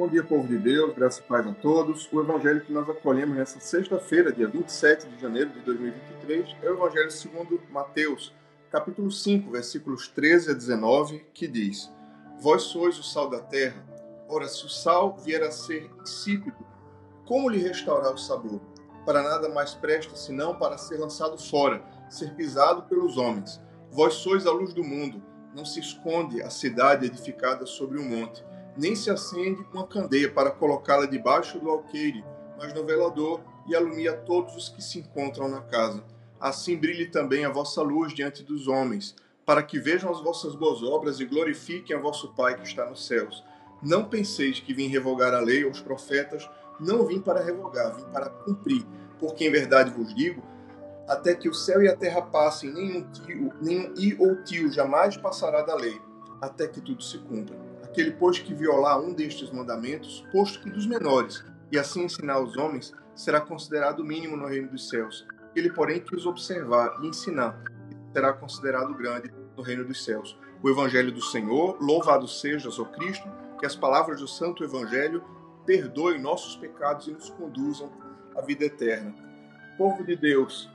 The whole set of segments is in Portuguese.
Bom dia, povo de Deus, graça e paz a todos. O evangelho que nós acolhemos nessa sexta-feira, dia 27 de janeiro de 2023, é o evangelho segundo Mateus, capítulo 5, versículos 13 a 19, que diz: Vós sois o sal da terra. Ora, se o sal vier a ser insípido, como lhe restaurar o sabor? Para nada mais presta senão para ser lançado fora, ser pisado pelos homens. Vós sois a luz do mundo. Não se esconde a cidade edificada sobre um monte nem se acende uma candeia para colocá-la debaixo do alqueire, mas no velador e alumia todos os que se encontram na casa. Assim brilhe também a vossa luz diante dos homens, para que vejam as vossas boas obras e glorifiquem a vosso Pai que está nos céus. Não penseis que vim revogar a lei ou os profetas, não vim para revogar, vim para cumprir. Porque em verdade vos digo, até que o céu e a terra passem, nenhum tio, nenhum i ou tio jamais passará da lei, até que tudo se cumpra. Aquele, pois, que violar um destes mandamentos, posto que dos menores, e assim ensinar aos homens, será considerado mínimo no reino dos céus. Ele, porém, que os observar e ensinar, será considerado grande no reino dos céus. O Evangelho do Senhor, louvado sejas, ó Cristo, que as palavras do Santo Evangelho perdoem nossos pecados e nos conduzam à vida eterna. Povo de Deus,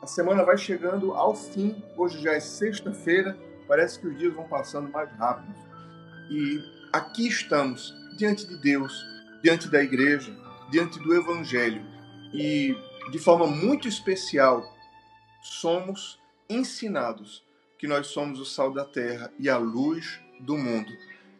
a semana vai chegando ao fim, hoje já é sexta-feira, parece que os dias vão passando mais rápido. E aqui estamos, diante de Deus, diante da igreja, diante do Evangelho. E de forma muito especial, somos ensinados que nós somos o sal da terra e a luz do mundo.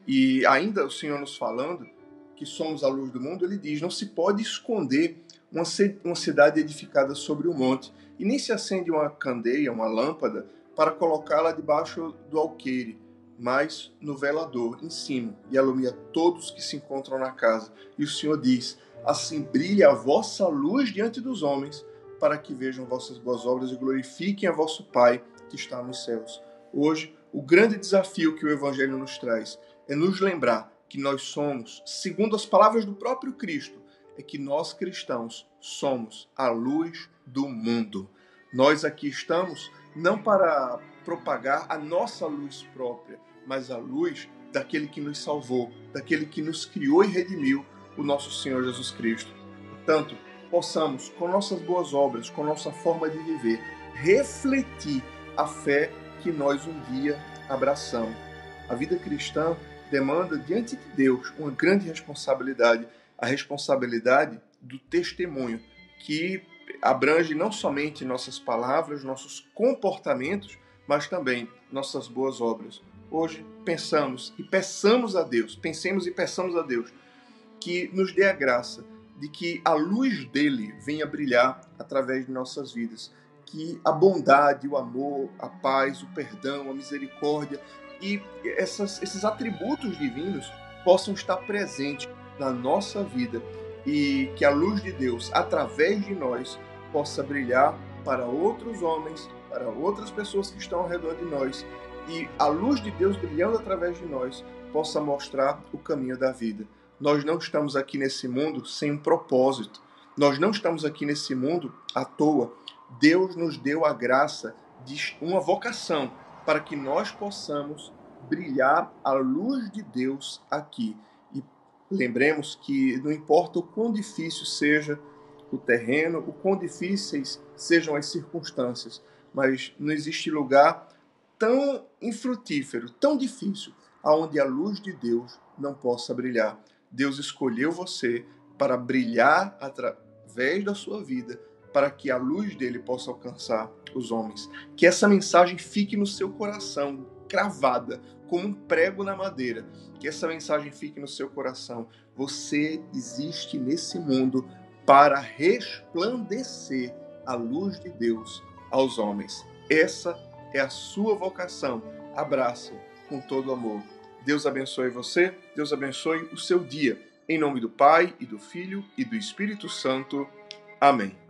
E ainda o Senhor nos falando que somos a luz do mundo, ele diz: não se pode esconder uma cidade edificada sobre um monte, e nem se acende uma candeia, uma lâmpada, para colocá-la debaixo do alqueire, mas no velador em cima, e alumia todos que se encontram na casa. E o Senhor diz: Assim brilha a vossa luz diante dos homens, para que vejam vossas boas obras e glorifiquem a vosso Pai que está nos céus. Hoje, o grande desafio que o Evangelho nos traz é nos lembrar que nós somos, segundo as palavras do próprio Cristo, é que nós cristãos somos a luz do mundo. Nós aqui estamos não para propagar a nossa luz própria, mas a luz daquele que nos salvou, daquele que nos criou e redimiu, o nosso Senhor Jesus Cristo. Portanto, possamos, com nossas boas obras, com nossa forma de viver, refletir a fé que nós um dia abraçamos. A vida cristã demanda diante de Deus uma grande responsabilidade, a responsabilidade do testemunho, que abrange não somente nossas palavras, nossos comportamentos, mas também nossas boas obras. Hoje pensamos e peçamos a Deus, pensemos e peçamos a Deus que nos dê a graça de que a luz dele venha brilhar através de nossas vidas, que a bondade, o amor, a paz, o perdão, a misericórdia e essas, esses atributos divinos possam estar presentes na nossa vida e que a luz de Deus, através de nós, possa brilhar para outros homens, para outras pessoas que estão ao redor de nós e a luz de Deus brilhando através de nós possa mostrar o caminho da vida. Nós não estamos aqui nesse mundo sem um propósito. Nós não estamos aqui nesse mundo à toa. Deus nos deu a graça de uma vocação para que nós possamos brilhar a luz de Deus aqui. Lembremos que não importa o quão difícil seja o terreno, o quão difíceis sejam as circunstâncias, mas não existe lugar tão infrutífero, tão difícil, aonde a luz de Deus não possa brilhar. Deus escolheu você para brilhar através da sua vida, para que a luz dele possa alcançar os homens. Que essa mensagem fique no seu coração, cravada, como um prego na madeira. Que essa mensagem fique no seu coração. Você existe nesse mundo para resplandecer a luz de Deus aos homens. Essa é a sua vocação. Abraça com todo amor. Deus abençoe você, Deus abençoe o seu dia. Em nome do Pai, e do Filho, e do Espírito Santo. Amém.